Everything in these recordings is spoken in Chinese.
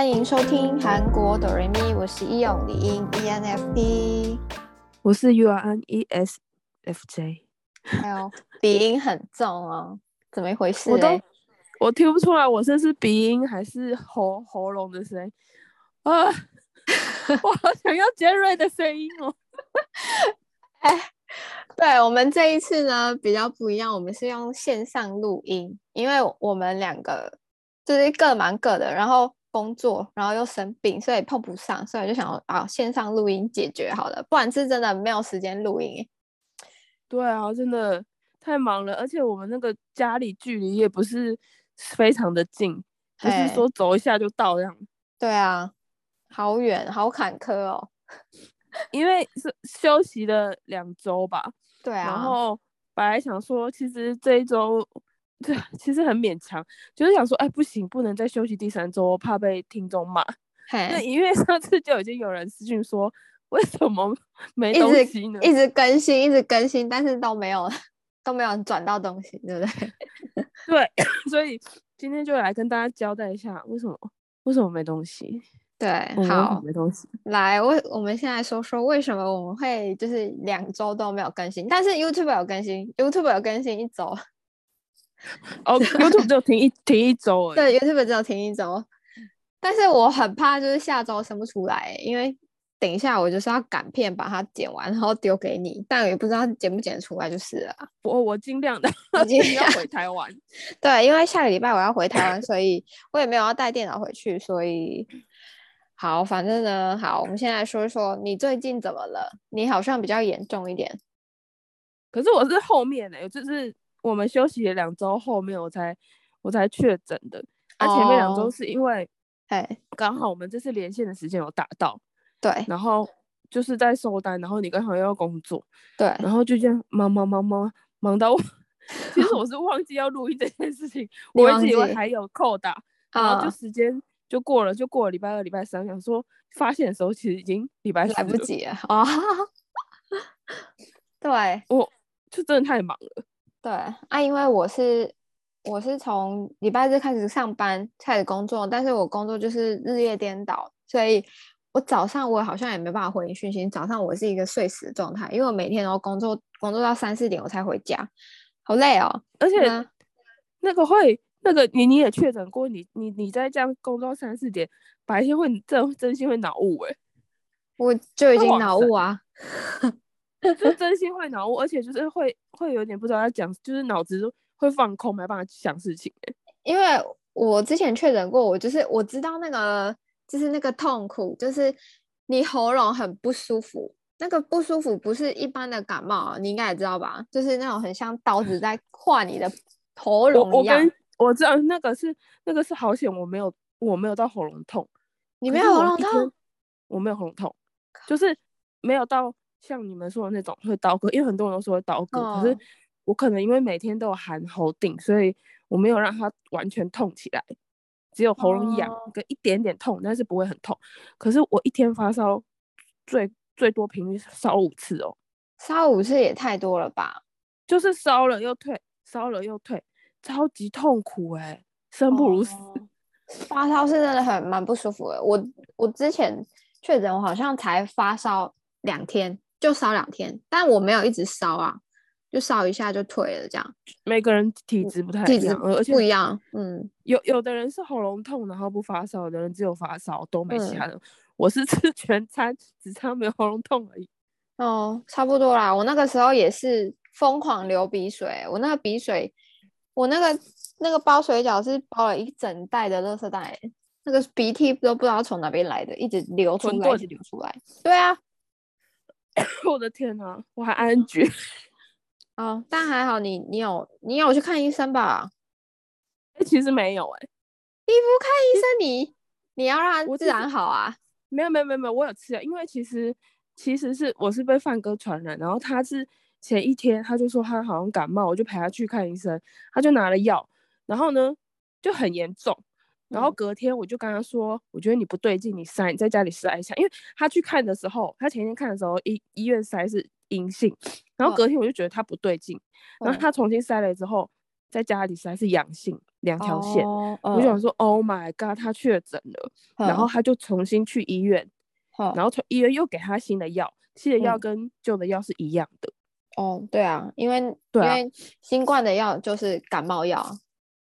欢迎收听韩国哆瑞咪，我是易勇李英 ENFP，我是 URN ESFJ，还有鼻音很重哦，怎么一回事？我都我听不出来，我这是鼻音还是喉喉咙的声音啊？我好想要尖锐的声音哦！哎，对，我们这一次呢比较不一样，我们是用线上录音，因为我们两个就是各忙各的，然后。工作，然后又生病，所以碰不上，所以就想啊，线上录音解决好了，不然是真的没有时间录音。对啊，真的太忙了，而且我们那个家里距离也不是非常的近，不是说走一下就到这样。对啊，好远，好坎坷哦。因为是休息了两周吧。对啊。然后本来想说，其实这一周。对，其实很勉强，就是想说，哎，不行，不能再休息第三周，怕被听众骂。那因为上次就已经有人私信说，为什么 没东西呢？一直，一直更新，一直更新，但是都没有，都没有转到东西，对不对？对，所以今天就来跟大家交代一下，为什么为什么没东西？对，好，没东西。来，我我们现在说说为什么我们会就是两周都没有更新，但是 YouTube 有更新，YouTube 有更新一周。哦、oh,，YouTube 只有停一 停一周，对，YouTube 只有停一周，但是我很怕就是下周生不出来，因为等一下我就是要赶片把它剪完，然后丢给你，但我也不知道剪不剪得出来就是了。我我尽量的，我今天要回台湾，对，因为下个礼拜我要回台湾，所以我也没有要带电脑回去，所以好，反正呢，好，我们现在说一说你最近怎么了？你好像比较严重一点，可是我是后面呢、欸，就是。我们休息了两周，后面我才我才确诊的。那、啊、前面两周是因为，哎，刚好我们这次连线的时间有打到，对，然后就是在收单，然后你刚好又要工作，对，然后就这样忙忙忙忙忙到我，其实我是忘记要录音这件事情，我一直以为还有扣打，然后就时间就过了，就过了礼拜二、礼拜三，想说发现的时候其实已经礼拜四来不及了啊，对，我就真的太忙了。对啊，因为我是我是从礼拜日开始上班开始工作，但是我工作就是日夜颠倒，所以我早上我好像也没办法回你讯息。早上我是一个睡死的状态，因为我每天都工作工作到三四点我才回家，好累哦。而且那个会那个你你也确诊过，你你你在这样工作三四点，白天会真真心会脑雾哎，我就已经脑雾啊。就真心会脑雾，而且就是会会有点不知道要讲，就是脑子会放空，没办法想事情。因为我之前确诊过，我就是我知道那个就是那个痛苦，就是你喉咙很不舒服，那个不舒服不是一般的感冒，你应该也知道吧？就是那种很像刀子在划你的喉咙一样。我，我知道那个是那个是好险，我没有我没有到喉咙痛。你没有喉咙痛？我没有喉咙痛，就是没有到。像你们说的那种会刀割，因为很多人都说会刀割，哦，可是我可能因为每天都有含喉顶，所以我没有让它完全痛起来，只有喉咙痒跟一点点痛，但是不会很痛。可是我一天发烧最最多频率烧五次哦，烧五次也太多了吧？就是烧了又退，烧了又退，超级痛苦哎，欸，生不如死。哦，发烧是真的很蛮不舒服的。我我之前确诊，我好像才发烧两天。就烧两天，但我没有一直烧啊，就烧一下就退了，这样。每个人体质不太一样，而且不一样。嗯，有有的人是喉咙痛，然后不发烧；有的人只有发烧，都没其他的。嗯、我是吃 全餐，只差没有喉咙痛而已。哦，差不多啦。我那个时候也是疯狂流鼻水，我那个鼻水，我那个那个包水饺是包了一整袋的垃圾袋，那个鼻涕都不知道从哪边来的，一直流出来，一直流出来。对啊。我的天哪、啊，我还安全 哦，但还好你你有你有去看医生吧？哎，其实没有哎、欸，你不看医生你，你你要让它自然好啊？没有没有没有没有，我有吃啊，因为其实其实是我是被范哥传染，然后他是前一天他就说他好像感冒，我就陪他去看医生，他就拿了药，然后呢就很严重。然后隔天我就跟他说，嗯、我觉得你不对劲，你筛，你在家里筛一下。因为他去看的时候，他前天看的时候，医医院筛是阴性，然后隔天我就觉得他不对劲，嗯、然后他重新筛了之后，在家里筛是阳性，两条线。哦我就想说，Oh my god，他确诊了，嗯然后他就重新去医院，嗯。然后从医院又给他新的药，新的药跟旧的药是一样的。哦，对啊，因为对啊因为新冠的药就是感冒药，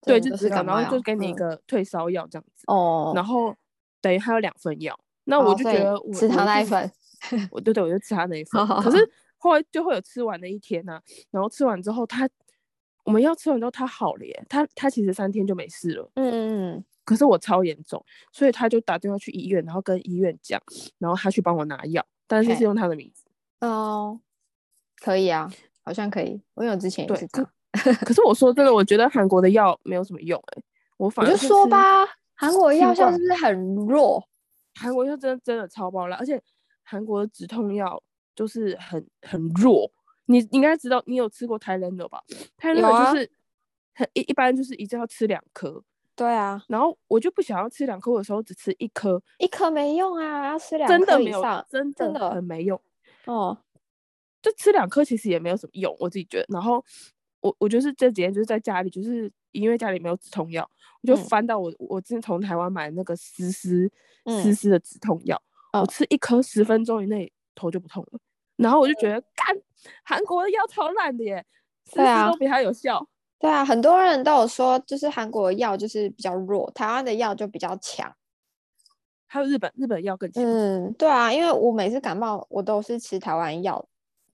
对，就只感冒，然后就给你一嗯个退烧药这样子。哦，然后等于他有两份药，那哦我就觉得我吃他那一，我份，就是我对对，我就吃他那一份。可是后来就会有吃完的一天呐、然后吃完之后他，我们药吃完之后他好了耶，他他其实三天就没事了。嗯嗯可是我超严重，所以他就打电话去医院，然后跟医院讲，然后他去帮我拿药，但是是用他的名字。嗯，哦，可以啊，好像可以，我之前也是这样，可是我说真的，我觉得韩国的药没有什么用哎、我反而吃，说吧，韩国的药效是不是很弱？韩国药真的真的超爆辣，而且韩国的止痛药就是很很弱。你你应该知道，你有吃过 Tylenol 吧有啊？Tylenol 就是很一一般就是一定要吃两颗，对啊，然后我就不想要吃两颗，我有时候只吃一颗，一颗没用啊，要吃两真的没有真真的很没用。哦，就吃两颗其实也没有什么用，我自己觉得。然后我我就是这几天就是在家里，就是因为家里没有止痛药，我就嗯翻到我、我之前从台湾买的那个丝丝嗯丝丝的止痛药，哦我吃一颗十分钟以内头就不痛了。然后我就觉得，干韩国的药超烂的耶，丝对啊丝都比它有效。对啊，很多人都有说，就是韩国的药就是比较弱，台湾的药就比较强。还有日本，日本药更强。嗯，对啊，因为我每次感冒，我都是吃台湾药，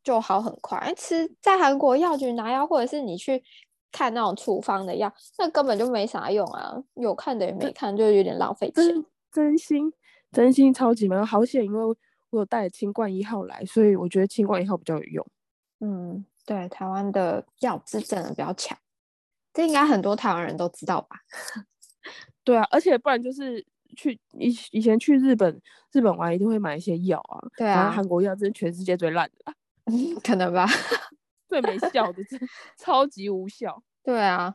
就好很快。哎吃在韩国药局拿药，或者是你去看那种处方的药，那根本就没啥用啊，有看的也没看，就有点浪费钱真。心真心超级没有好险，因为我有带清冠一号来，所以我觉得清冠一号比较有用。嗯，对，台湾的药是真的比较强，这应该很多台湾人都知道吧？对啊，而且不然就是去以以前去日本，日本玩一定会买一些药啊。对啊韩国药真是全世界最烂的啦，可能吧？最没效的，真 超级无效。对啊，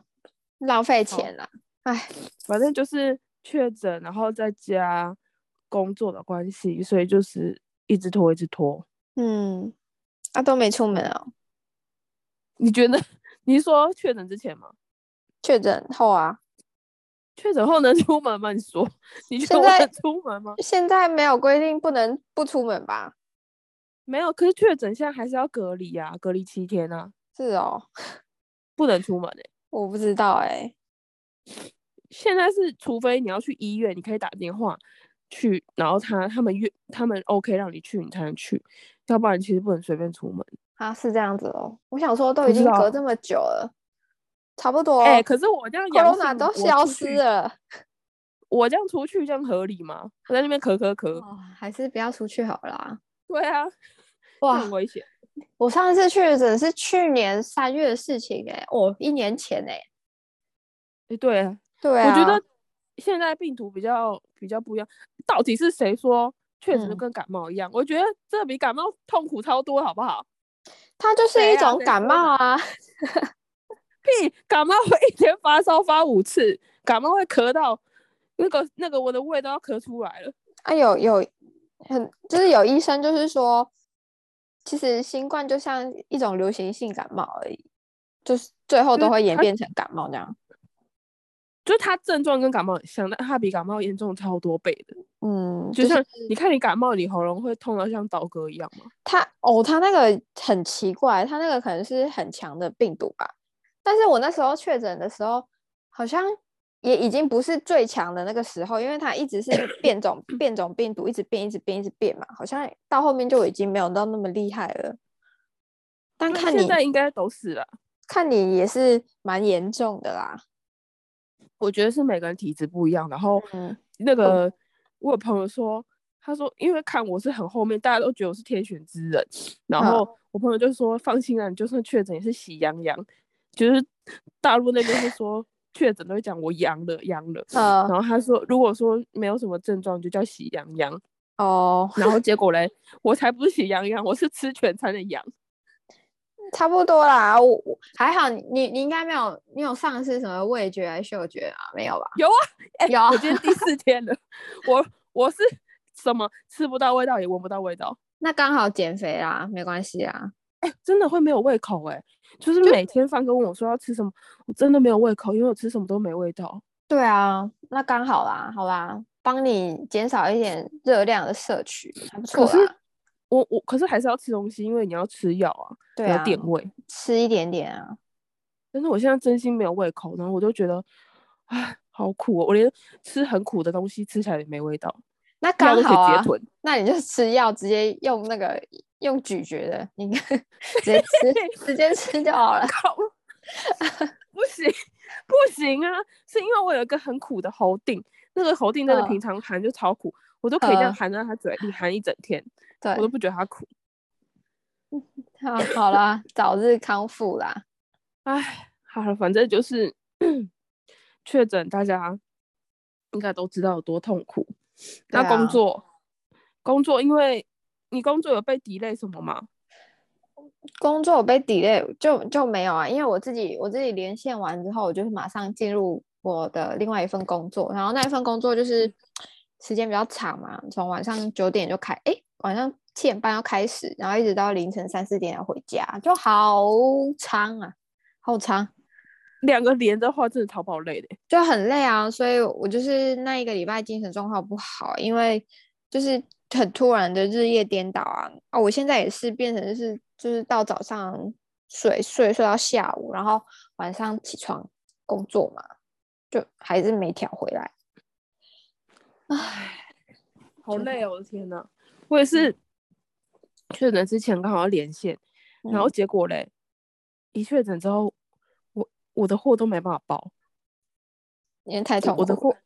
浪费钱啦。哎，反正就是确诊，然后再加工作的关系，所以就是一直拖，一直拖。嗯，啊都没出门哦，你觉得？你是说确诊之前吗？确诊后啊，确诊后能出门吗？你说，你觉得我现在能出门吗？现在没有规定不能不出门吧？没有，可是确诊现在还是要隔离呀、隔离七天啊，是哦，不能出门诶、我不知道哎、现在是，除非你要去医院，你可以打电话去，然后他他们约他们 OK 让你去，你才能去，要不然其实不能随便出门。啊，是这样子哦。我想说，都已经隔这么久了，差不多，哎、可是我这样阳性 corona 都消失了。我这样出去这样合理吗？我在那边咳咳咳，哦，还是不要出去好啦。对啊，哇，很危险。我上一次确诊是去年三月的事情哎、哦，一年前哎、哎、对啊，对啊，我觉得现在病毒比较比较不一样。到底是谁说确诊就嗯跟感冒一样？我觉得这比感冒痛苦超多，好不好？它就是一种感冒啊。屁，感冒会一天发烧发五次，感冒会咳到那个那个我的胃都要咳出来了。啊，有有很就是有医生就是说，其实新冠就像一种流行性感冒而已，就是最后都会演它变成感冒这样。就是它症状跟感冒很像，但它比感冒严重超多倍的。嗯，就就是像你看，你感冒，你喉咙会痛到像刀割一样吗？他哦，他那个很奇怪，他那个可能是很强的病毒吧。但是我那时候确诊的时候，好像也已经不是最强的那个时候，因为它一直是 变种变种病毒，一直变，一直变，一直变嘛。好像到后面就已经没有到那么厉害了。但看你现在应该都是了。看你也是蛮严重的啦。我觉得是每个人体质不一样，然后嗯那个我有朋友说，他说因为看我是很后面，大家都觉得我是天选之人，然后我朋友就说放心啦，你就算确诊也是喜羊羊，就是大陆那边会说确诊都会讲我阳了阳了，呃然后他说如果说没有什么症状就叫喜羊羊，哦，然后 结果嘞，我才不是喜羊羊，我是吃全餐的羊。差不多啦。我我还好你，你你应该没有，你有上次什么味觉还是嗅觉啊？没有吧？有啊，哎、有啊我今天第四天了，我我是什么吃不到味道也闻不到味道，那刚好减肥啦，没关系啊。哎、真的会没有胃口哎、就是每天饭哥问我说要吃什么，我真的没有胃口，因为我吃什么都没味道。对啊，那刚好啦，好吧，帮你减少一点热量的摄取，还不错啦。我我可是还是要吃东西，因为你要吃药啊，对啊，要垫胃，吃一点点啊。但是我现在真心没有胃口，然后我就觉得，唉，好苦哦，我连吃很苦的东西吃起来也没味道。那刚好啊，那你就吃药，直接用那个用咀嚼的，你看直接吃，直接吃就好了。不行不行啊，是因为我有一个很苦的喉錠，那个喉錠真的平常含就超苦，呃、我都可以这样含在他嘴里含一整天。对，我都不觉得它苦。好，好啦，早日康复啦。哎，好了，反正就是 确诊，大家应该都知道有多痛苦。那工作，啊、工作，因为你工作有被 delay 什么吗？工作有被 delay 就就没有啊，因为我自己我自己连线完之后，我就是马上进入我的另外一份工作，然后那一份工作就是时间比较长嘛，从晚上九点就开，哎、欸。晚上七点半要开始，然后一直到凌晨三四点要回家，就好长啊，好长。两个连的话，真的超爆累的，就很累啊。所以我就是那一个礼拜精神状况不好，因为就是很突然的日夜颠倒啊。啊，我现在也是变成是，就是到早上睡睡睡到下午，然后晚上起床工作嘛，就还是没调回来。唉，好累哦，我的天哪！我也是确诊之前刚好要连线，然后结果嘞，嗯、一确诊之后，我我的货都没办法报，因为太痛苦。我的货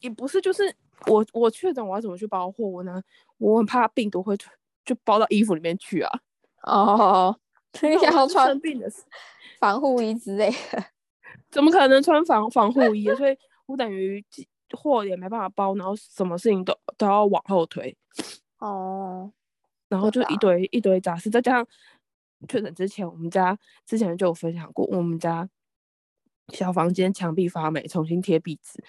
也不是，就是我我确诊，我要怎么去包货？我呢，我很怕病毒会就包到衣服里面去啊。哦，你想要穿病的防护衣之类的，怎么可能穿防防护衣？所以我等于货也没办法包，然后什么事情都都要往后推。哦，然后就一堆一堆杂事，再加上确诊之前，我们家之前就有分享过，我们家小房间墙壁发霉，重新贴壁纸，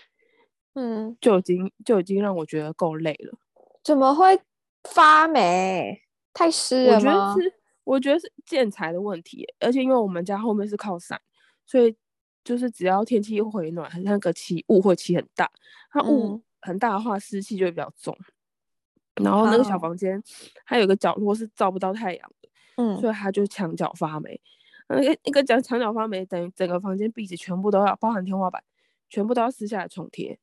嗯，就已经就已经让我觉得够累了。怎么会发霉？太湿了吗？我觉得是，我觉得是建材的问题，而且因为我们家后面是靠山，所以就是只要天气一回暖，那个起雾会起很大，它雾很大的话，湿气就会比较重。然后那个小房间，还有一个角落是照不到太阳的，嗯，所以它就墙角发霉。那个那个墙墙角发霉，等于整个房间壁纸全部都要，包含天花板，全部都要撕下来重贴。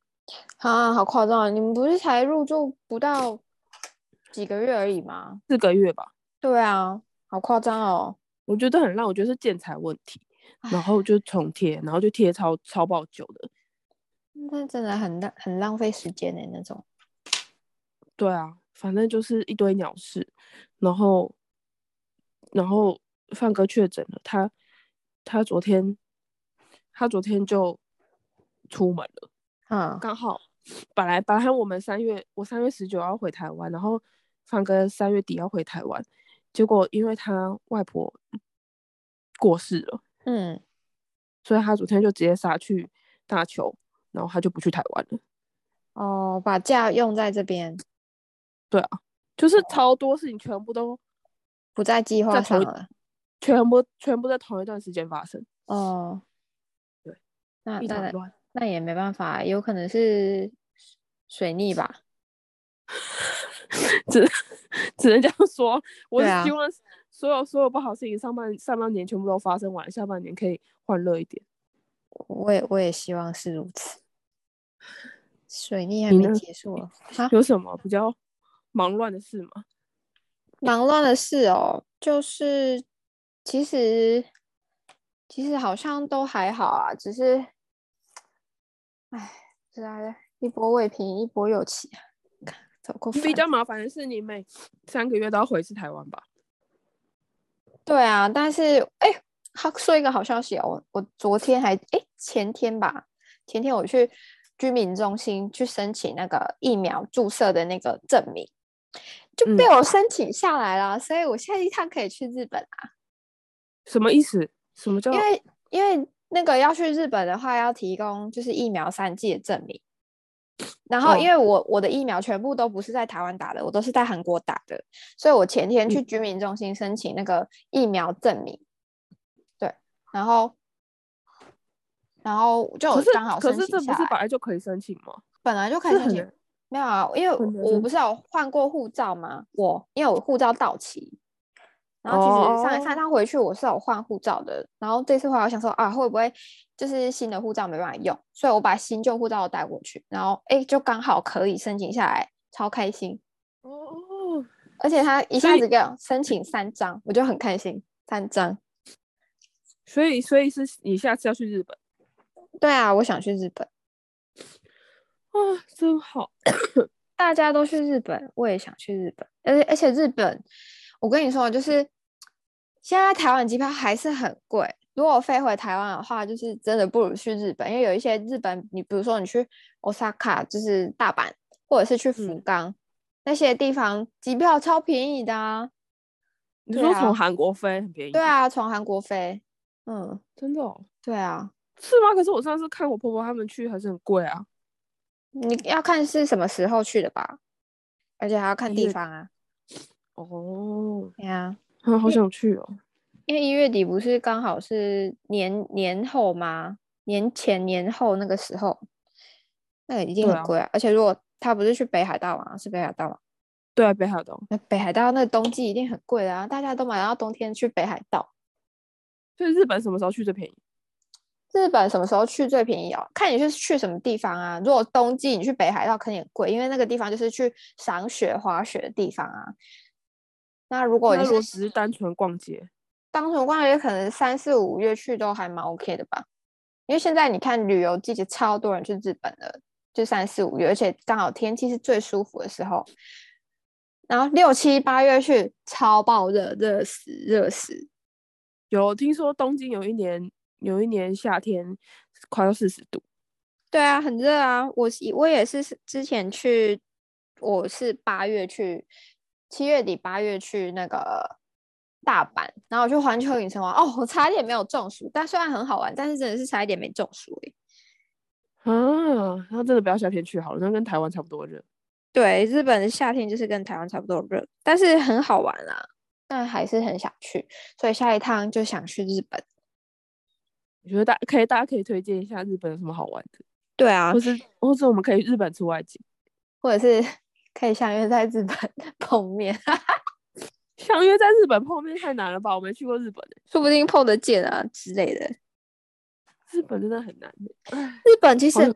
啊，好夸张啊！你们不是才入住不到几个月而已吗？四个月吧。对啊，好夸张哦！我觉得很烂，我觉得是建材问题，然后就重贴，然后就贴超超爆久的。那真的很浪很浪费时间的那种。对啊。反正就是一堆鸟事，然后，然后范哥确诊了，他他昨天他昨天就出门了，嗯，刚好本来本来我们三月我三月十九要回台湾，然后方哥三月底要回台湾，结果因为他外婆过世了，嗯，所以他昨天就直接杀去大邱，然后他就不去台湾了，哦，把假用在这边。对啊，就是超多事情全部都不在计划上了，全部全部在同一段时间发生。哦，对，那那那也没办法，有可能是水逆吧，只只能这样说。我是希望所有所有不好事情上半上半年全部都发生完，下半年可以欢乐一点。我也我也希望是如此。水逆还没结束啊？有什么比较？忙乱的事吗？忙乱的事哦，就是其实其实好像都还好啊，只是，哎，是啊，一波未平一波又起，走过。比较麻烦的是，你每三个月都要回一次台湾吧？对啊，但是哎，他说一个好消息哦，我昨天还哎前天吧，前天我去居民中心去申请那个疫苗注射的那个证明。就被我申请下来了，嗯，所以我下一趟可以去日本啊。什么意思？什么叫？因为因为那个要去日本的话，要提供就是疫苗三剂的证明。然后因为我，哦，我的疫苗全部都不是在台湾打的，我都是在韩国打的，所以我前天去居民中心申请那个疫苗证明。对然后然后就刚好申请下来。可是可是这不是本来就可以申请吗？本来就可以申请。没有啊，因为我不是有换过护照吗？我因为我护照到期，然后其实上上趟回去我是有换护照的，然后这次回来我想说啊，会不会就是新的护照没办法用，所以我把新旧护照带过去，然后哎，就刚好可以申请下来，超开心哦！而且他一下子给我申请三张，我就很开心，三张。所以，所以是你下次要去日本？对啊，我想去日本。啊，真好！大家都去日本，我也想去日本。而且而且日本，我跟你说，就是现在台湾机票还是很贵。如果飞回台湾的话，就是真的不如去日本，因为有一些日本，你比如说你去 Osaka，就是大阪，或者是去福冈、嗯、那些地方，机票超便宜的啊。你说从韩国飞很便宜？对啊，从韩国飞，嗯，真的、哦？对啊，是吗？可是我上次看我婆婆他们去，还是很贵啊。你要看是什么时候去的吧，而且还要看地方啊。哦，对呀，好想去哦。因为一月底不是刚好是年年后吗？年前年后那个时候，那个一定很贵啊。而且如果他不是去北海道啊，是北海道吗？对啊，北海道。那北海道那个冬季一定很贵啊，大家都买到冬天去北海道。所以日本什么时候去最便宜？日本什么时候去最便宜哦？看你是去什么地方啊。如果冬季你去北海道肯定很贵，因为那个地方就是去赏雪、滑雪的地方啊。那如果你是只是单纯逛街，单纯逛街可能三四五月去都还蛮 OK 的吧。因为现在你看旅游季节超多人去日本的，就三四五月，而且刚好天气是最舒服的时候。然后六七八月去超爆热，热死热死。有听说东京有一年。有一年夏天快要四十度，对啊，很热啊。我我也是之前去，我是八月去，七月底八月去那个大阪，然后我去环球影城玩。哦，我差一点没有中暑，但虽然很好玩，但是真的是差一点没中暑哎。啊，那真的不要夏天去好了，那跟台湾差不多热。对，日本的夏天就是跟台湾差不多热，但是很好玩啦，但还是很想去，所以下一趟就想去日本。我觉得大可以，大家可以推荐一下日本有什么好玩的。对啊，或是或是我们可以日本出外景，或者是可以相约在日本 碰面。相约在日本碰面太难了吧？我没去过日本，说不定碰得见啊之类的。日本真的很难的。日本其实，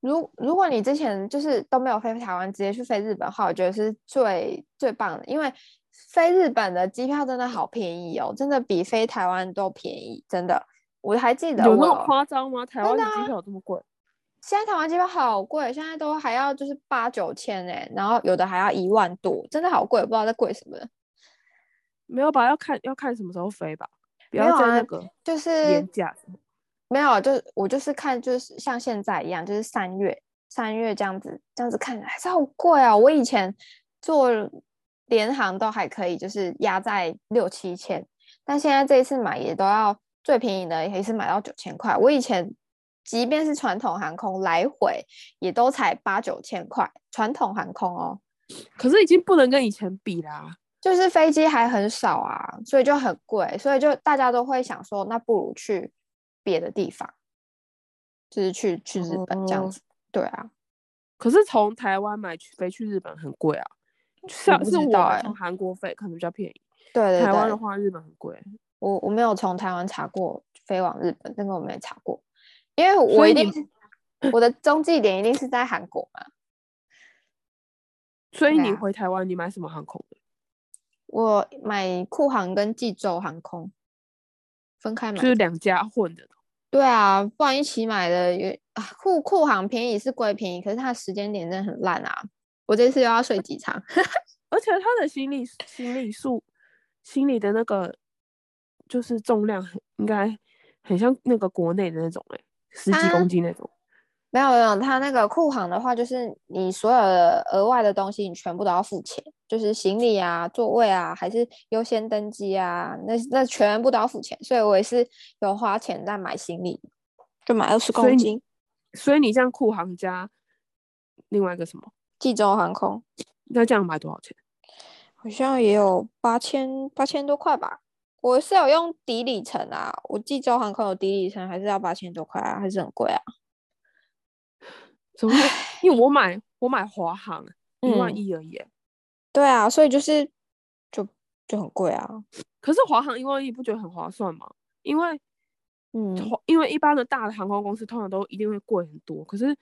如如果你之前就是都没有飞台湾，直接去飞日本的话，我觉得是最最棒的，因为。飞日本的机票真的好便宜哦，真的比飞台湾都便宜，真的。我还记得有那么夸张吗？台湾的机票这么贵？现在台湾机票好贵，现在都还要就是八九千哎，然后有的还要一万多，真的好贵，不知道在贵什么。没有吧？要看要看什么时候飞吧。不要在那个啊，就是廉价。没有，就是我就是看，就是像现在一样，就是三月三月这样子，这样子看还是好贵啊。我以前做。联航都还可以，就是压在六七千，但现在这一次买也都要最便宜的，也是买到九千块。我以前即便是传统航空来回，也都才八九千块。传统航空哦，可是已经不能跟以前比啦，就是飞机还很少啊，所以就很贵，所以就大家都会想说，那不如去别的地方，就是去去日本这样子。哦、对啊，可是从台湾买去飞去日本很贵啊。是是我从韩国飞可能比较便宜，对，对，对，台湾的话日本很贵。我我没有从台湾查过飞往日本，那个我没查过，因为我一定我的中继点一定是在韩国嘛。所以你回台湾，你买什么航空的？我买酷航跟济州航空分开买，就是两家混的。对啊，不然一起买的，因为啊酷酷航便宜是贵便宜，可是它的时间点真的很烂啊。我这次又要睡机场，而且它的行李行李数，行李的那个就是重量很应该很像那个国内的那种哎、欸，十几公斤那种。没有没有，它那个库航的话，就是你所有的额外的东西，你全部都要付钱，就是行李啊、座位啊，还是优先登机啊，那那全部都要付钱。所以我也是有花钱在买行李，就买二十公斤。所以你这样酷航加另外一个什么？济州航空，那这样买多少钱？好像也有八千八千多块吧。我是有用抵里程啊，我济州航空有抵里程，还是要八千多块啊，还是很贵啊？怎么？因为我买我买华航 一万一而已、嗯。对啊，所以就是就就很贵啊。可是华航一万一不觉得很划算吗？因为嗯，因为一般的大的航空公司通常都一定会贵很多。可是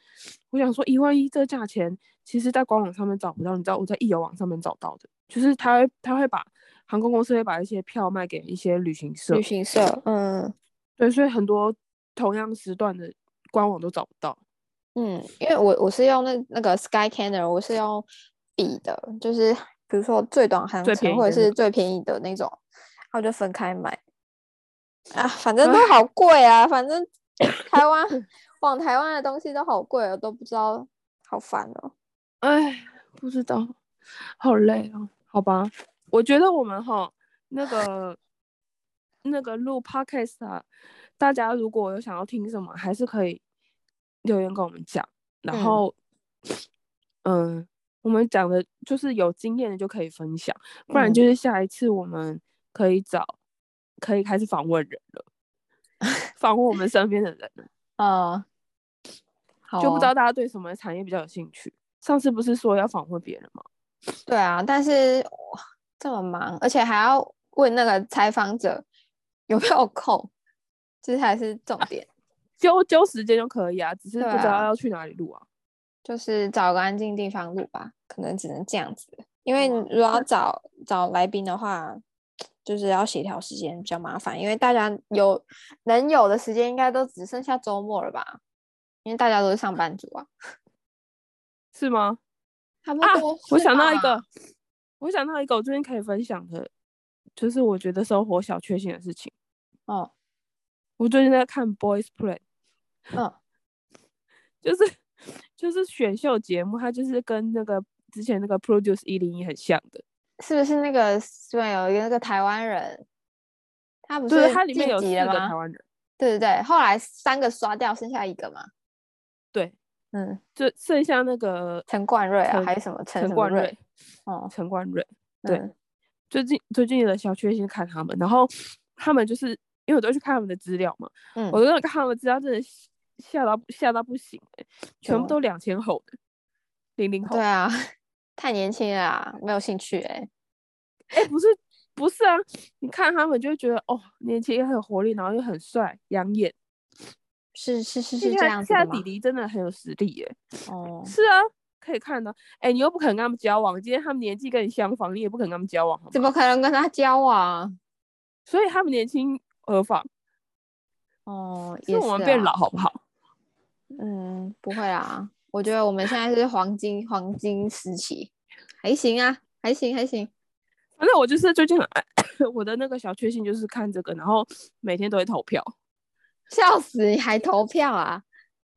我想说一万一这价钱，其实在官网上面找不到。你知道我在易游网上面找到的，就是他会他会把航空公司会把一些票卖给一些旅行社。旅行社，嗯，对，所以很多同样时段的官网都找不到。嗯，因为我我是用那那个 Skyscanner，我是用比的，就是比如说最短航程或者是最便宜的那种，然后就分开买。啊，反正都好贵啊，反正 台湾往台湾的东西都好贵，我都不知道，好烦哦。哎，不知道，好累哦。好吧，我觉得我们哈那个那个录 Podcast 啊，大家如果有想要听什么，还是可以。留言跟我们讲，然后，嗯，嗯，我们讲的就是有经验的就可以分享，不然就是下一次我们可以找，嗯、可以开始访问人了，访问我们身边的人了，啊、呃，就不知道大家对什么产业比较有兴趣。上次不是说要访问别人吗？对啊，但是这么忙，而且还要问那个采访者有没有空，这才是重点。啊 揪揪时间就可以啊，只是不知道要去哪里录啊，啊。就是找个安静地方录吧，可能只能这样子。因为如果要找找来宾的话，就是要协调时间比较麻烦。因为大家有能有的时间，应该都只剩下周末了吧？因为大家都是上班族啊，是吗？差不多。啊，我想到一个，我想到一个，我最近可以分享的，就是我觉得生活小确幸的事情。哦，我最近在看 Boys Play。嗯，就是就是选秀节目，它就是跟那个之前那个 Produce 一零一很像的，是不是那个虽然有一个那个台湾人，他不是对，它里面有四个台湾人，对对对，后来三个刷掉，剩下一个嘛，对，嗯，就剩下那个陈冠瑞啊，还是什么陈冠瑞，哦，陈冠瑞，对，嗯、最近最近的小确幸看他们，然后他们就是因为我都去看他们的资料嘛，嗯，我都看他们资料真的。吓到吓到不行全部都两千后的零零后。对啊，太年轻了啊，没有兴趣哎、欸。哎、欸，不是不是啊，你看他们就会觉得哦，年轻又很有活力，然后又很帅养眼。是是是是这样子现在弟弟真的很有实力耶、欸。哦，是啊，可以看到。哎、欸，你又不可能跟他们交往，今天他们年纪跟你相仿，你也不可能跟他们交往。怎么可能跟他交往？所以他们年轻何妨？哦，是我们变老好不好？嗯，不会啊，我觉得我们现在是黄金黄金时期，还行啊，还行还行。反正我就是最近很爱 我的那个小确幸就是看这个，然后每天都会投票。笑死，你还投票啊？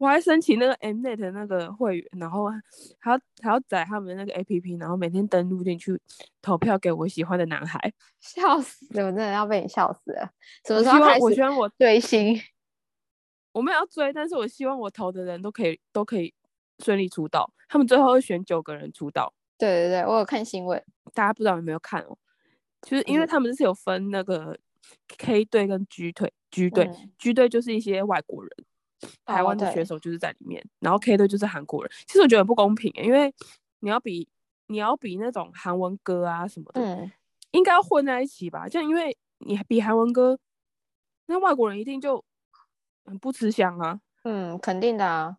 我还申请那个 Mnet 的那个会员，然后还要还要载他们的那个 APP，然后每天登录进去投票给我喜欢的男孩。笑死，我真的要被你笑死了。什么时候开始？我希望我追星。我没有要追，但是我希望我投的人都可以都可以顺利出道。他们最后会选九个人出道。对对对，我有看新闻，大家不知道有没有看哦？就是因为他们是有分那个 K 队跟 G 队，G 队、嗯、G 队就是一些外国人，台湾的选手就是在里面，哦、然后 K 队就是韩国人。其实我觉得不公平，因为你要比你要比那种韩文歌啊什么的，嗯、应该要混在一起吧？就因为你比韩文歌，那外国人一定就。很不吃香啊，嗯，肯定的啊，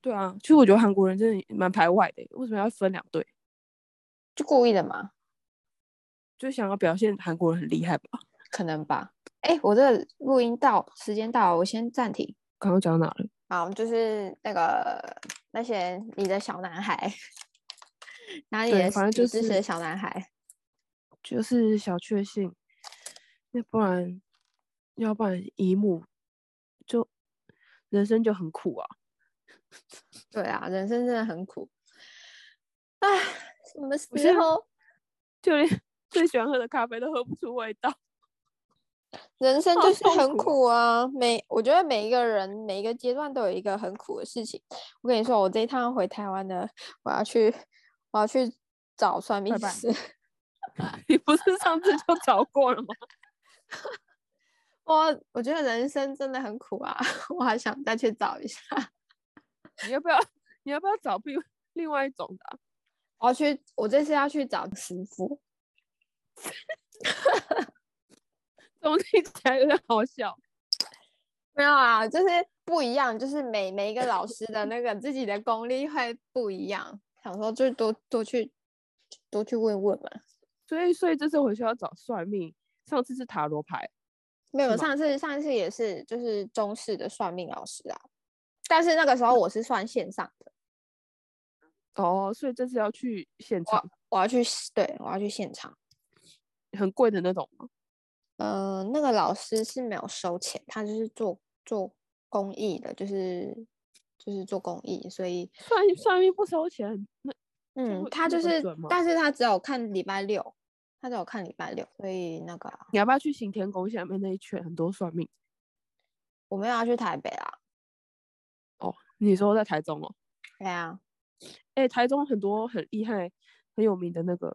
对啊，其实我觉得韩国人真的蛮排外的，为什么要分两队？就故意的嘛，就想要表现韩国人很厉害吧？可能吧。哎、欸，我这个录音到时间到了，我先暂停。刚刚讲到哪了？好，就是那个那些你的小男孩，哪里的？反正就是小男孩，就是小确幸，要不然要不然姨母。就人生就很苦啊，对啊，人生真的很苦。唉，什么时候就连最喜欢喝的咖啡都喝不出味道？人生就是很苦啊！每我觉得每一个人每一个阶段都有一个很苦的事情。我跟你说，我这一趟回台湾的，我要去我要去找算命师。你不是上次就找过了吗？我我觉得人生真的很苦啊，我还想再去找一下。你要不要？你要不要找另另外一种的、啊？我要去，我这次要去找师傅。怎么听起来有点好笑？没有啊，就是不一样，就是每每一个老师的那个自己的功力会不一样。想说就多多去多去问问嘛。所以所以这次回去要找算命，上次是塔罗牌。没有，上次上次也是，就是中式的算命老师啊，但是那个时候我是算线上的。哦，所以这次要去现场，我，我要去，对，我要去现场，很贵的那种吗？呃，那个老师是没有收钱，他就是做做公益的，就是就是做公益，所以算算命不收钱。那嗯，他就是，但是他只有看礼拜六。他只有看礼拜六，所以那个、啊、你要不要去行天宫下面那一圈很多算命？我们要去台北啊。哦，你说在台中哦？对啊。哎、欸，台中很多很厉害、很有名的那个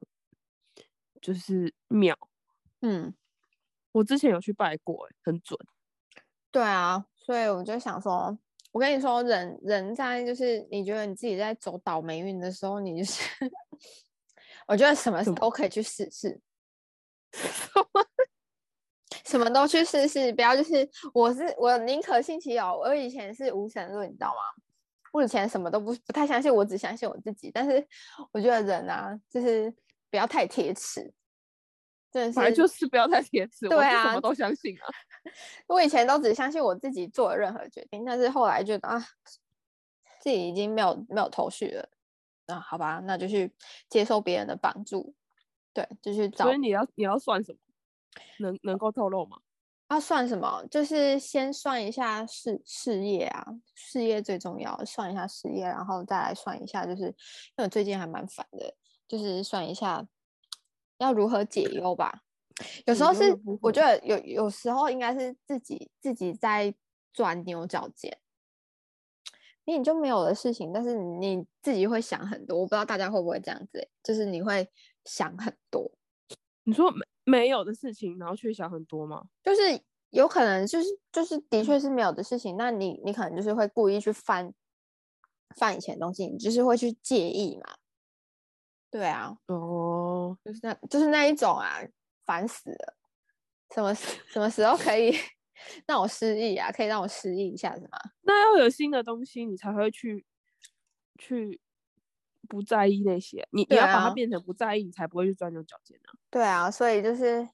就是庙。嗯，我之前有去拜过，哎，很准。对啊，所以我就想说，我跟你说，人人在就是你觉得你自己在走倒霉运的时候，你就是。我觉得什么都可以去试试，什么什么都去试试，不要就是我是我宁可信其有。我以前是无神论，你知道吗？我以前什么都不不太相信，我只相信我自己。但是我觉得人啊，就是不要太铁齿，真的是，本来就是不要太铁齿。对啊，我什么都 相信啊。我以前都只相信我自己做的任何决定，但是后来觉得啊，自己已经没有没有头绪了。啊，好吧，那就去接受别人的帮助，对，就去找。所以你要你要算什么？能能够透露吗？要算什么？就是先算一下事事业啊，事业最重要，算一下事业，然后再来算一下，就是因为我最近还蛮烦的，就是算一下要如何解忧吧。有时候是我觉得有有时候应该是自己自己在钻牛角尖。因为你就没有的事情，但是你自己会想很多，我不知道大家会不会这样子，就是你会想很多。你说没没有的事情，然后去想很多吗？就是有可能，就是就是的确是没有的事情，那你你可能就是会故意去翻翻以前的东西，你就是会去介意嘛。对啊，哦，就是那，就是那一种啊，烦死了。什么什么时候可以？让我失忆啊，可以让我失忆一下是吗？那要有新的东西，你才会去去不在意那些。你、啊、你要把它变成不在意，你才不会去钻牛角尖呢。对啊，所以就是，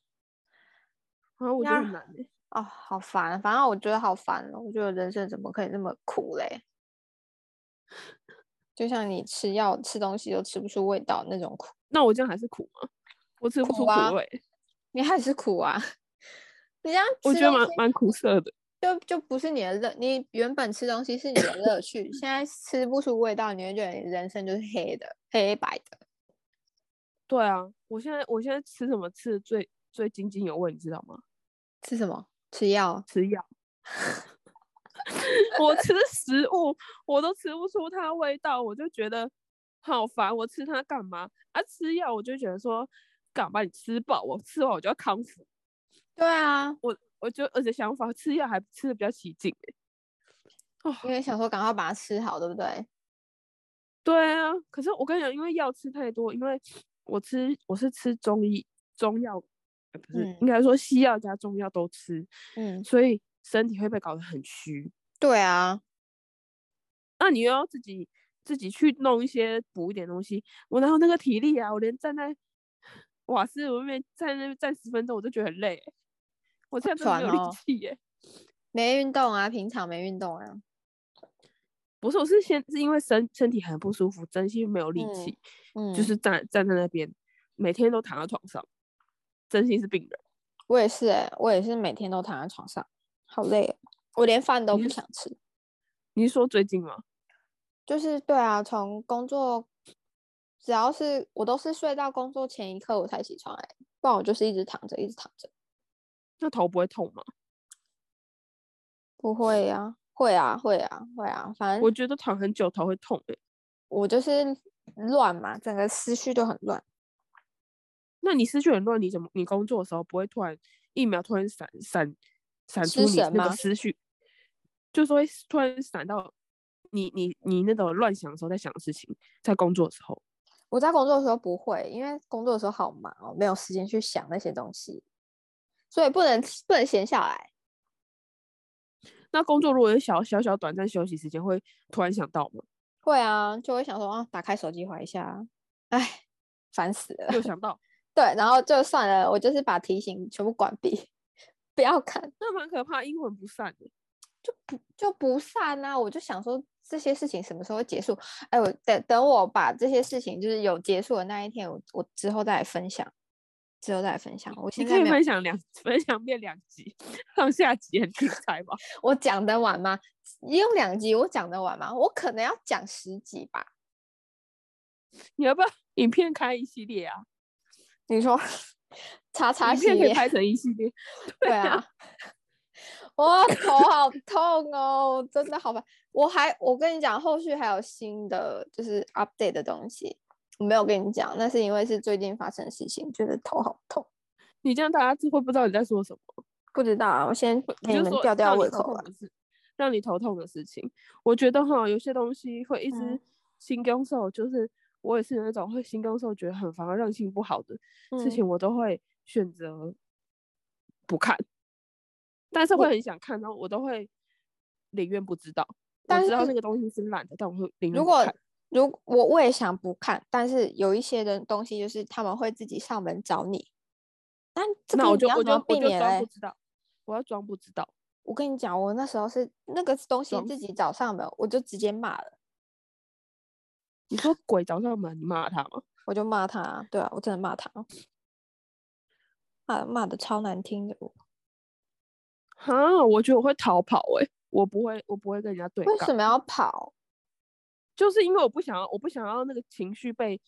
啊，我觉得很难哦，好烦，反正我觉得好烦哦。我觉得人生怎么可以那么苦嘞？就像你吃药吃东西都吃不出味道那种苦。那我这样还是苦吗？我吃不出苦味，苦啊、你还是苦啊？你这样我觉得蛮蛮苦涩的，就就不是你的乐。你原本吃东西是你的乐趣，现在吃不出味道，你会觉得你人生就是黑的、黑白的。对啊，我现在我现在吃什么吃的最最津津有味，你知道吗？吃什么？吃药？吃药？我吃食物我都吃不出它的味道，我就觉得好烦。我吃它干嘛？啊，吃药我就觉得说，干嘛把你吃饱？我吃完我就要康复。对啊，我我就而且想法吃药还吃的比较起劲哦，因为想说赶快把它吃好，对不对？对啊，可是我跟你讲，因为药吃太多，因为我吃我是吃中医中药，不是、嗯、应该说西药加中药都吃，嗯，所以身体会被搞得很虚。对啊，那你又要自己自己去弄一些补一点东西，我哪有那个体力啊？我连站在瓦斯炉面站那站十分钟，我都觉得很累。我现在没有力气耶，没运动啊，平常没运动啊。不是，我是先是因为身身体很不舒服，真心没有力气，嗯，就是站站在那边，每天都躺在床上，真心是病人。我也是哎，我也是每天都躺在床上，好累，我连饭都不想吃。你是说最近吗？就是对啊，从工作，只要是我都是睡到工作前一刻我才起床哎，不然我就是一直躺着，一直躺着。那头不会痛吗？不会呀、啊，会啊，会啊，会啊，反正我觉得躺很久头会痛诶。我就是乱嘛，整个思绪都很乱。那你思绪很乱，你怎么你工作的时候不会突然一秒突然闪闪闪出你那个思绪，就是会突然闪到你你你那种乱想的时候在想的事情，在工作的时候。我在工作的时候不会，因为工作的时候好忙哦，没有时间去想那些东西，所以不能不能闲下来。那工作如果有小小小短暂休息时间，会突然想到吗？会啊，就会想说啊，打开手机划一下，哎，烦死了。又想到，对，然后就算了，我就是把提醒全部关闭，不要看。那蛮可怕，阴魂不散的，就不就不散啊！我就想说这些事情什么时候结束？哎，我等等我把这些事情就是有结束的那一天，我我之后再来分享。之后再来分享。我现在可以分享两分享变两集，上下集很精彩吧？我讲得完吗？用两集我讲得完吗？我可能要讲十集吧。你要不要影片开一系列啊？你说，叉叉系列拍成一系列。对啊。我头好痛哦，真的好烦。我还我跟你讲，后续还有新的就是 update 的东西。我没有跟你讲，那是因为是最近发生的事情，觉得头好痛。你这样大家就会不知道你在说什么？不知道啊，我先给你们吊吊胃口吧。让你头痛的事情，我觉得哈，有些东西会一直心梗受，嗯、就是我也是那种会心梗受，觉得很烦，让性不好的事情，我都会选择不看。嗯、但是会很想看，然后我都会宁愿不知道。我知道那个东西是烂的，但我会宁愿如果。如果我我也想不看，但是有一些的东西就是他们会自己上门找你，但这个你要怎么避免嘞？不知道，我要装不知道。我跟你讲，我那时候是那个东西自己找上门，我就直接骂了。你说鬼找上门，你骂他吗？我就骂他，对啊，我真的骂他，骂骂的超难听的。哈，我觉得我会逃跑哎、欸，我不会，我不会跟人家对。为什么要跑？就是因为我不想要，我不想要那个情绪被，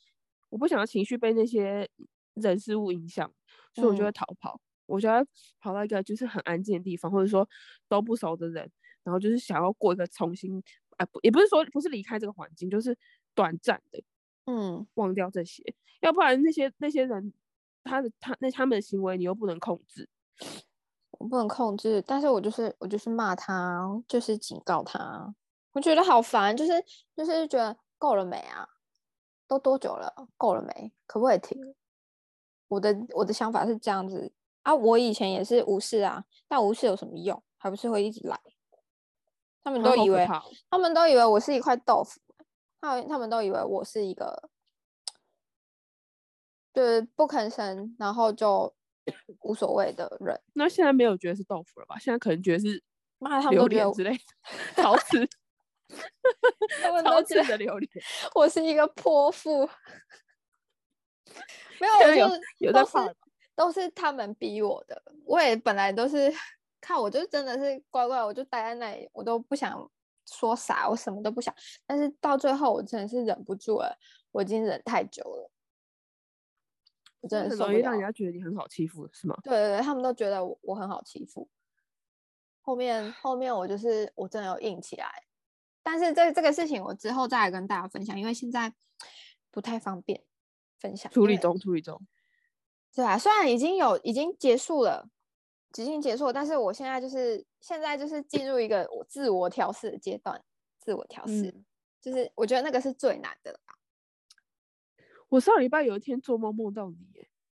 我不想要情绪被那些人事物影响，所以我就会逃跑。嗯、我就要跑到一个就是很安静的地方，或者说都不熟的人，然后就是想要过一个重新，啊不，也不是说不是离开这个环境，就是短暂的，嗯，忘掉这些，要不然那些那些人，他的他那他们的行为你又不能控制，我不能控制，但是我就是我就是骂他，就是警告他。我觉得好烦，就是就是觉得够了没啊？都多久了？够了没？可不可以停？我的我的想法是这样子啊，我以前也是无视啊，但无视有什么用？还不是会一直来？他们都以为，他们都以为我是一块豆腐，他他们都以为我是一个，就是不吭声，然后就 无所谓的人。那现在没有觉得是豆腐了吧？现在可能觉得是妈，他们都觉得之类的 陶瓷。他们都榴莲，我是一个泼妇。没有，我就有都是，都是他们逼我的。我也本来都是看，我就真的是乖乖，我就待在那里，我都不想说啥，我什么都不想。但是到最后，我真的是忍不住了，我已经忍太久了。我真的是容易让人家觉得你很好欺负，是吗？对对对，他们都觉得我我很好欺负。后面后面我就是我真的有硬起来。但是这这个事情我之后再来跟大家分享，因为现在不太方便分享。处理中，处理中。对啊，虽然已经有已经结束了，已经结束，但是我现在就是现在就是进入一个我自我调试的阶段。自我调试，嗯、就是我觉得那个是最难的了。我上礼拜有一天做梦梦到你，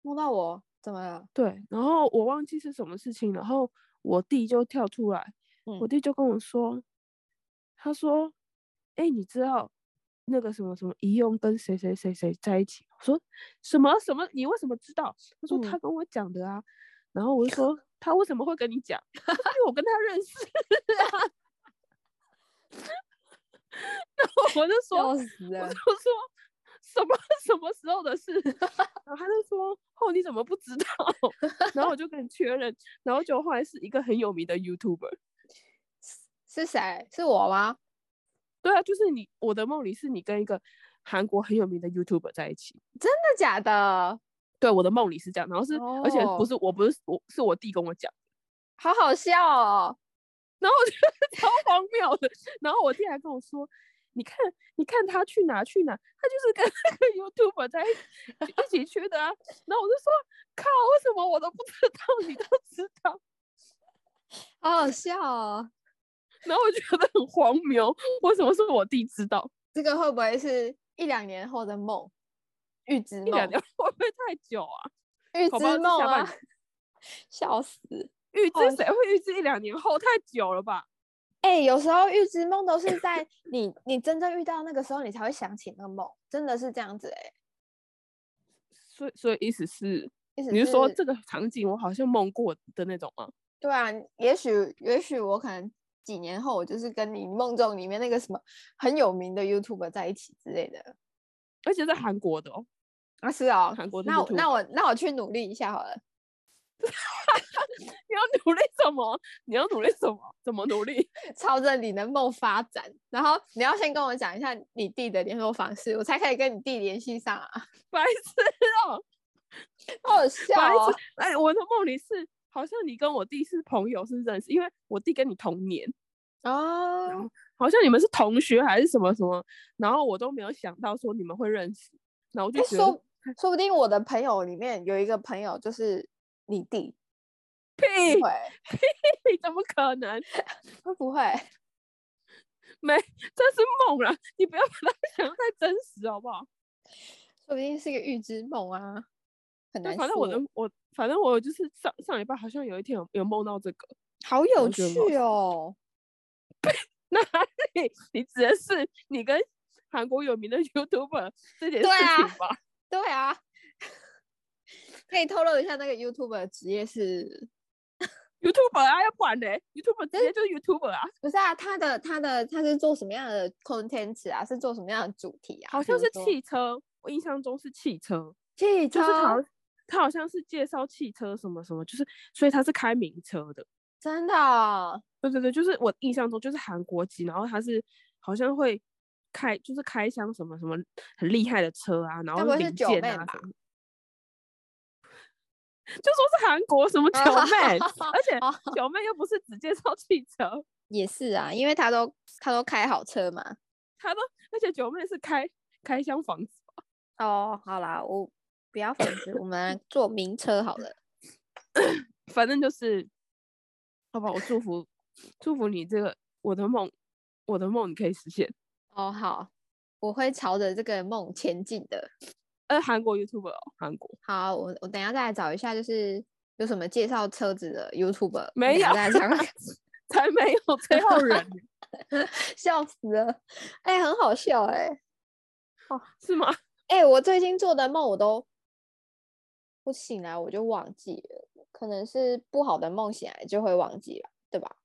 梦到我怎么了？对，然后我忘记是什么事情，然后我弟就跳出来，嗯、我弟就跟我说。他说：“哎、欸，你知道那个什么什么一用跟谁谁谁谁在一起？”我说：“什么什么？你为什么知道？”他说：“他跟我讲的啊。嗯”然后我就说：“他为什么会跟你讲？因为我跟他认识啊。”然后我就说：“我就说什么 什么时候的事？”然后他就说：“哦，你怎么不知道？”然后我就跟你确认，然后就后来是一个很有名的 YouTuber。是谁？是我吗？对啊，就是你。我的梦里是你跟一个韩国很有名的 YouTuber 在一起。真的假的？对，我的梦里是这样。然后是，哦、而且不是，我不是，我是我弟跟我讲。好好笑哦。然后我觉得超荒谬的。然后我弟还跟我说：“你看，你看他去哪去哪，他就是跟那个 YouTuber 在一起去的啊。然后我就说，靠，为什么我都不知道，你都知道？好好笑哦。然后我觉得很荒谬，为什么是我弟知道？这个会不会是一两年后的梦？预知梦？一两年会不会太久啊？预知梦啊！笑死！预知谁会预知一两年后？太久了吧？哎、欸，有时候预知梦都是在你你真正遇到那个时候，你才会想起那个梦，真的是这样子哎、欸。所以所以意思是，意思是你是说这个场景我好像梦过的那种吗？对啊，也许也许我可能几年后，我就是跟你梦中里面那个什么很有名的 YouTuber 在一起之类的，而且在韩国的哦。啊，是哦，韩国。那我那我那我去努力一下好了。你要努力什么？你要努力什么？怎么努力？朝着你的梦发展。然后你要先跟我讲一下你弟的联络方式，我才可以跟你弟联系上啊。白痴哦，好好笑哦。哎，我的梦里是好像你跟我弟是朋友，是认识，因为我弟跟你同年哦。好像你们是同学还是什么什么，然后我都没有想到说你们会认识，然后我就觉得。欸说不定我的朋友里面有一个朋友就是你弟，屁，屁，怎么可能？会不会？没，这是梦啦，你不要把它想得太真实好不好？说不定是一个预知梦啊，很难。反正我的我，反正我就是上上礼拜好像有一天有有梦到这个，好有趣哦。哪里？你指的是你跟韩国有名的 YouTuber 这件事情吧？对啊，可以透露一下那个 YouTuber 的职业是 YouTuber 啊，要不然呢？YouTuber 直接就是 YouTuber 啊？不是啊，他的他的他是做什么样的 content 啊？是做什么样的主题啊？好像是汽车，我印象中是汽车，汽车，就是他他好像是介绍汽车什么什么，就是所以他是开名车的，真的哦？对对对，就是我印象中就是韩国籍，然后他是好像会。开就是开箱什么什么很厉害的车啊，然后零件啊什么，就说是韩国什么九妹，而且 九妹又不是只介绍汽车，也是啊，因为他都他都开好车嘛，他都而且九妹是开开箱房子？哦，好啦，我不要房子，我们坐名车好了，反正就是，好吧，我祝福祝福你这个我的梦，我的梦你可以实现。哦，好，我会朝着这个梦前进的。呃，韩国 YouTuber 哦，韩国。好，我我等一下再来找一下，就是有什么介绍车子的 YouTuber。没有，才没有 最后人，笑死了。哎、欸，很好笑哎、欸。哦，是吗？哎、欸，我最近做的梦我都，不醒来我就忘记了，可能是不好的梦，醒来就会忘记了，对吧？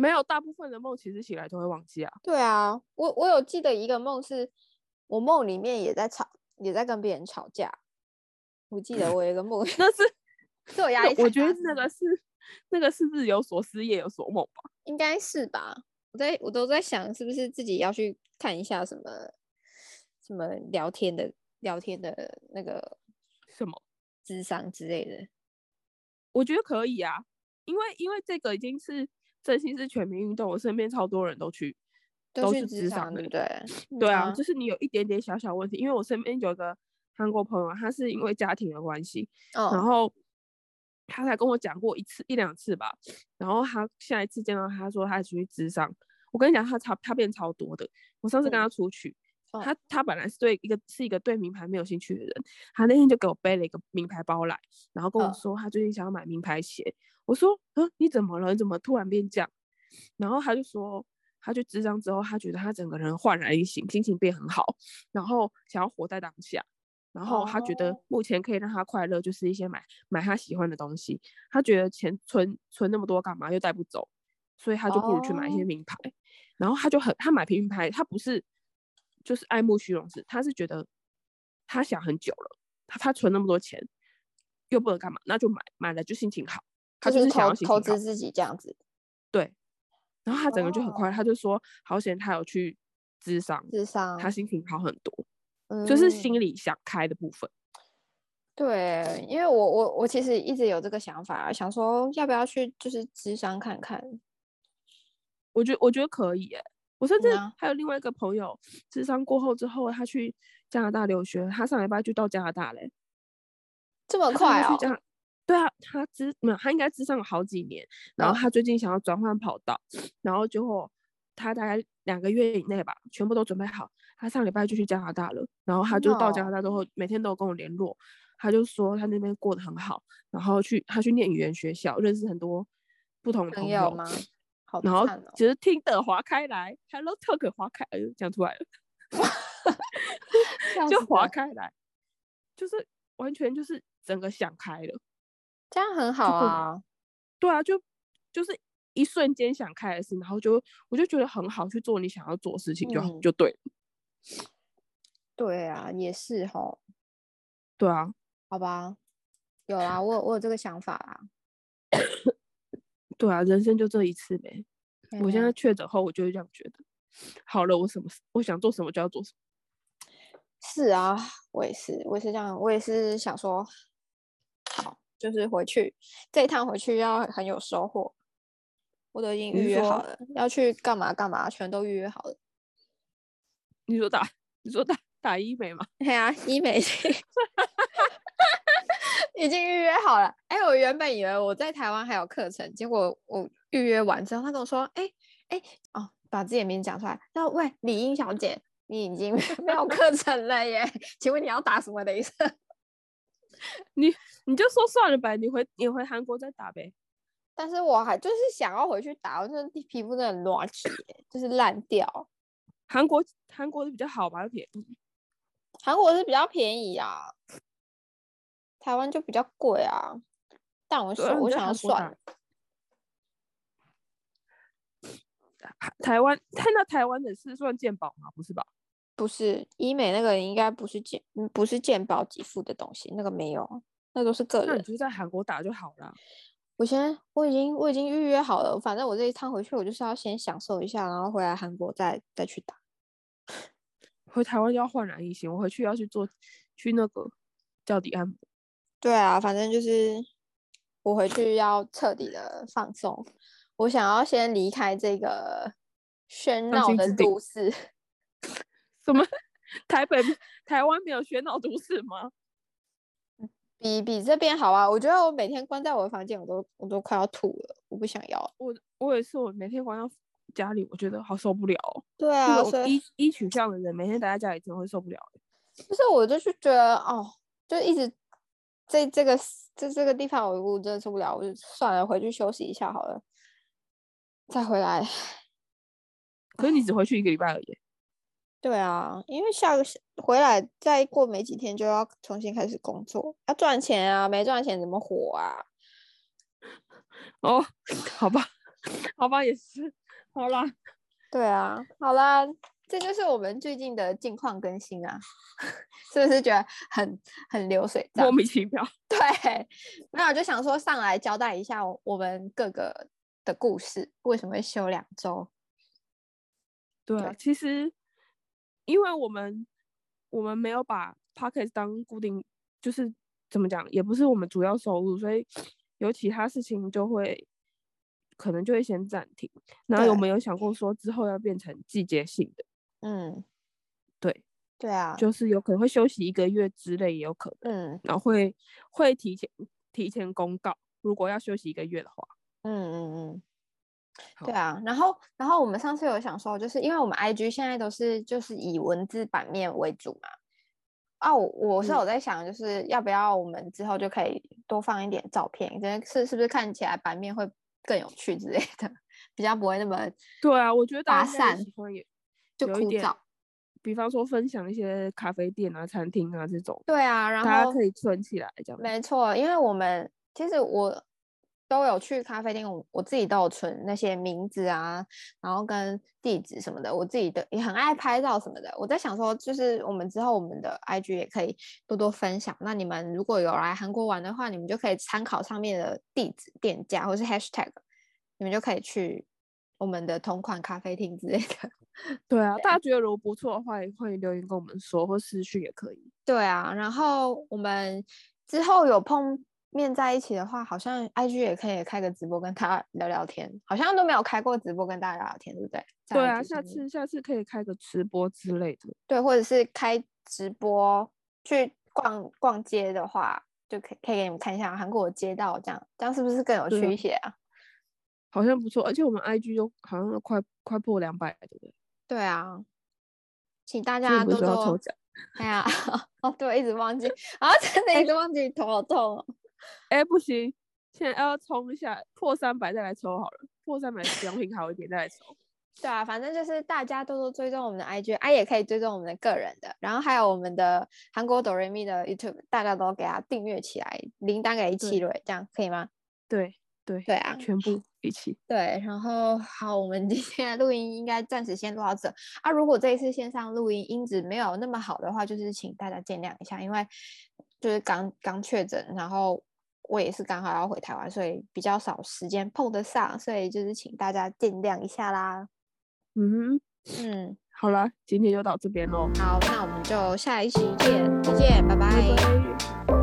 没有，大部分的梦其实起来都会忘记啊。对啊，我我有记得一个梦，是我梦里面也在吵，也在跟别人吵架。我记得我有一个梦，那是是我压力。我觉得那个是那个是日有所思夜有所梦吧？应该是吧？我在我都在想，是不是自己要去看一下什么什么聊天的聊天的那个什么智商之类的？我觉得可以啊，因为因为这个已经是。这其实是全民运动，我身边超多人都去，都是智商的，对对。啊，就是你有一点点小小问题，因为我身边有个韩国朋友，他是因为家庭的关系，哦、然后他才跟我讲过一次一两次吧，然后他下一次见到他说他去智商，我跟你讲他超他变超多的，我上次跟他出去，嗯、他他本来是对一个是一个对名牌没有兴趣的人，他那天就给我背了一个名牌包来，然后跟我说他最近想要买名牌鞋。哦我说，嗯，你怎么了？你怎么突然变这样？然后他就说，他去智商之后，他觉得他整个人焕然一新，心情变很好，然后想要活在当下。然后他觉得目前可以让他快乐，就是一些买买他喜欢的东西。他觉得钱存存那么多干嘛？又带不走，所以他就不如去买一些名牌。然后他就很，他买名牌，他不是就是爱慕虚荣，是他是觉得他想很久了，他他存那么多钱又不能干嘛，那就买买了就心情好。他就是想要投资自己这样子，对。然后他整个就很快，他就说好险他有去智商，智商，他心情好很多，嗯，就是心里想开的部分。对，因为我我我其实一直有这个想法，想说要不要去就是智商看看。我觉得我觉得可以耶，我甚至还有另外一个朋友，智商过后之后，他去加拿大留学，他上礼拜就到加拿大嘞，这么快哦？对啊，他智没有，他应该智商了好几年，然后他最近想要转换跑道，嗯、然后最后他大概两个月以内吧，全部都准备好，他上礼拜就去加拿大了，然后他就到加拿大之后，每天都有跟我联络，他就说他那边过得很好，然后去他去念语言学校，认识很多不同的朋友，朋友吗？好、哦，然后就是听的划开来，Hello Talk 划开，哎呦，讲出来了，就划开来，就是完全就是整个想开了。这样很好啊，对啊，就就是一瞬间想开的事，然后就我就觉得很好，去做你想要做的事情就好，嗯、就对了。对啊，也是哈。对啊，好吧，有啊，我有我有这个想法啊。对啊，人生就这一次呗。我现在确诊后，我就会这样觉得。好了，我什么事，我想做什么就要做什么。是啊，我也是，我也是这样，我也是想说，好。就是回去这一趟回去要很有收获，我都已经预约好了，要去干嘛干嘛，全都预约好了。你说打，你说打打医美吗？对啊，医美已经预约好了。哎、欸，我原本以为我在台湾还有课程，结果我预约完之后，他跟我说：“哎、欸、哎、欸，哦，把自己的名字讲出来。”他说：“喂，李英小姐，你已经 没有课程了耶，请问你要打什么雷射？” 你你就说算了呗，你回你回韩国再打呗。但是我还就是想要回去打，我这皮肤真的很乱起，就是烂掉。韩国韩国的比较好吧，便宜。韩国是比较便宜啊，台湾就比较贵啊。但我说我想要算了。台湾看到台湾的是算健保吗？不是吧？不是医美那个应该不是健，不是健保给付的东西，那个没有，那都是个人。那你就在韩国打就好了。我先，我已经我已经预约好了，反正我这一趟回去，我就是要先享受一下，然后回来韩国再再去打。回台湾要焕然一新，我回去要去做去那个脚底按摩。对啊，反正就是我回去要彻底的放松，我想要先离开这个喧闹的都市。什么？台北、台湾没有喧闹都市吗？比比这边好啊！我觉得我每天关在我的房间，我都我都快要吐了，我不想要。我我也是，我每天关在家里，我觉得好受不了。对啊，所以一一取向的人每天待在家里真的会受不了。就是我就是觉得哦，就一直在这个在这个地方，我我真的受不了，我就算了，回去休息一下好了，再回来。可是你只回去一个礼拜而已。对啊，因为下个回来再过没几天就要重新开始工作，要赚钱啊，没赚钱怎么活啊？哦，好吧，好吧，也是，好啦，对啊，好啦，这就是我们最近的近况更新啊，是不是觉得很很流水账？莫名其妙。对，那我就想说上来交代一下我们各个的故事，为什么会休两周？对，对其实。因为我们我们没有把 Podcast 当固定，就是怎么讲，也不是我们主要收入，所以有其他事情就会可能就会先暂停。然后有没有想过说之后要变成季节性的？嗯，对，对啊，就是有可能会休息一个月之类，也有可能。嗯，然后会会提前提前公告，如果要休息一个月的话。嗯嗯嗯。嗯对啊，然后然后我们上次有想说，就是因为我们 IG 现在都是就是以文字版面为主嘛，啊，我我是有在想，就是要不要我们之后就可以多放一点照片，是是不是看起来版面会更有趣之类的，比较不会那么对啊，我觉得大家现在喜欢也就枯燥，比方说分享一些咖啡店啊、餐厅啊这种，对啊，然后大家可以存起来这样，没错，因为我们其实我。都有去咖啡店，我我自己都有存那些名字啊，然后跟地址什么的，我自己的也很爱拍照什么的。我在想说，就是我们之后我们的 IG 也可以多多分享。那你们如果有来韩国玩的话，你们就可以参考上面的地址、店家或是 Hashtag，你们就可以去我们的同款咖啡厅之类的。对啊，对大家觉得如果不错的话，也欢迎留言跟我们说，或私讯也可以。对啊，然后我们之后有碰。面在一起的话，好像 IG 也可以开个直播跟他聊聊天，好像都没有开过直播跟大家聊聊天，对不对？对啊，下次下次可以开个直播之类的。对，或者是开直播去逛逛街的话，就可以可以给你们看一下韩国的街道，这样这样是不是更有趣一些啊？好像不错，而且我们 IG 都好像都快快破两百，对不对？对啊，请大家多多抽奖。哎呀，哦，对，一直忘记，啊，真的一直忘记，头好痛哦。哎，不行，现在要冲一下，破三百再来抽好了，破三百奖品好一点再来抽。对啊，反正就是大家多多追踪我们的 IG，啊，也可以追踪我们的个人的，然后还有我们的韩国哆瑞咪的 YouTube，大家都给他订阅起来，铃铛给一起了，这样可以吗？对对对啊，全部一起。对，然后好，我们 今天的录音应该暂时先录到这啊。如果这一次线上录音音质没有那么好的话，就是请大家见谅一下，因为就是刚刚确诊，然后。我也是刚好要回台湾，所以比较少时间碰得上，所以就是请大家见谅一下啦。嗯嗯，好了，今天就到这边喽。好，那我们就下一期见，再见，拜拜。拜拜。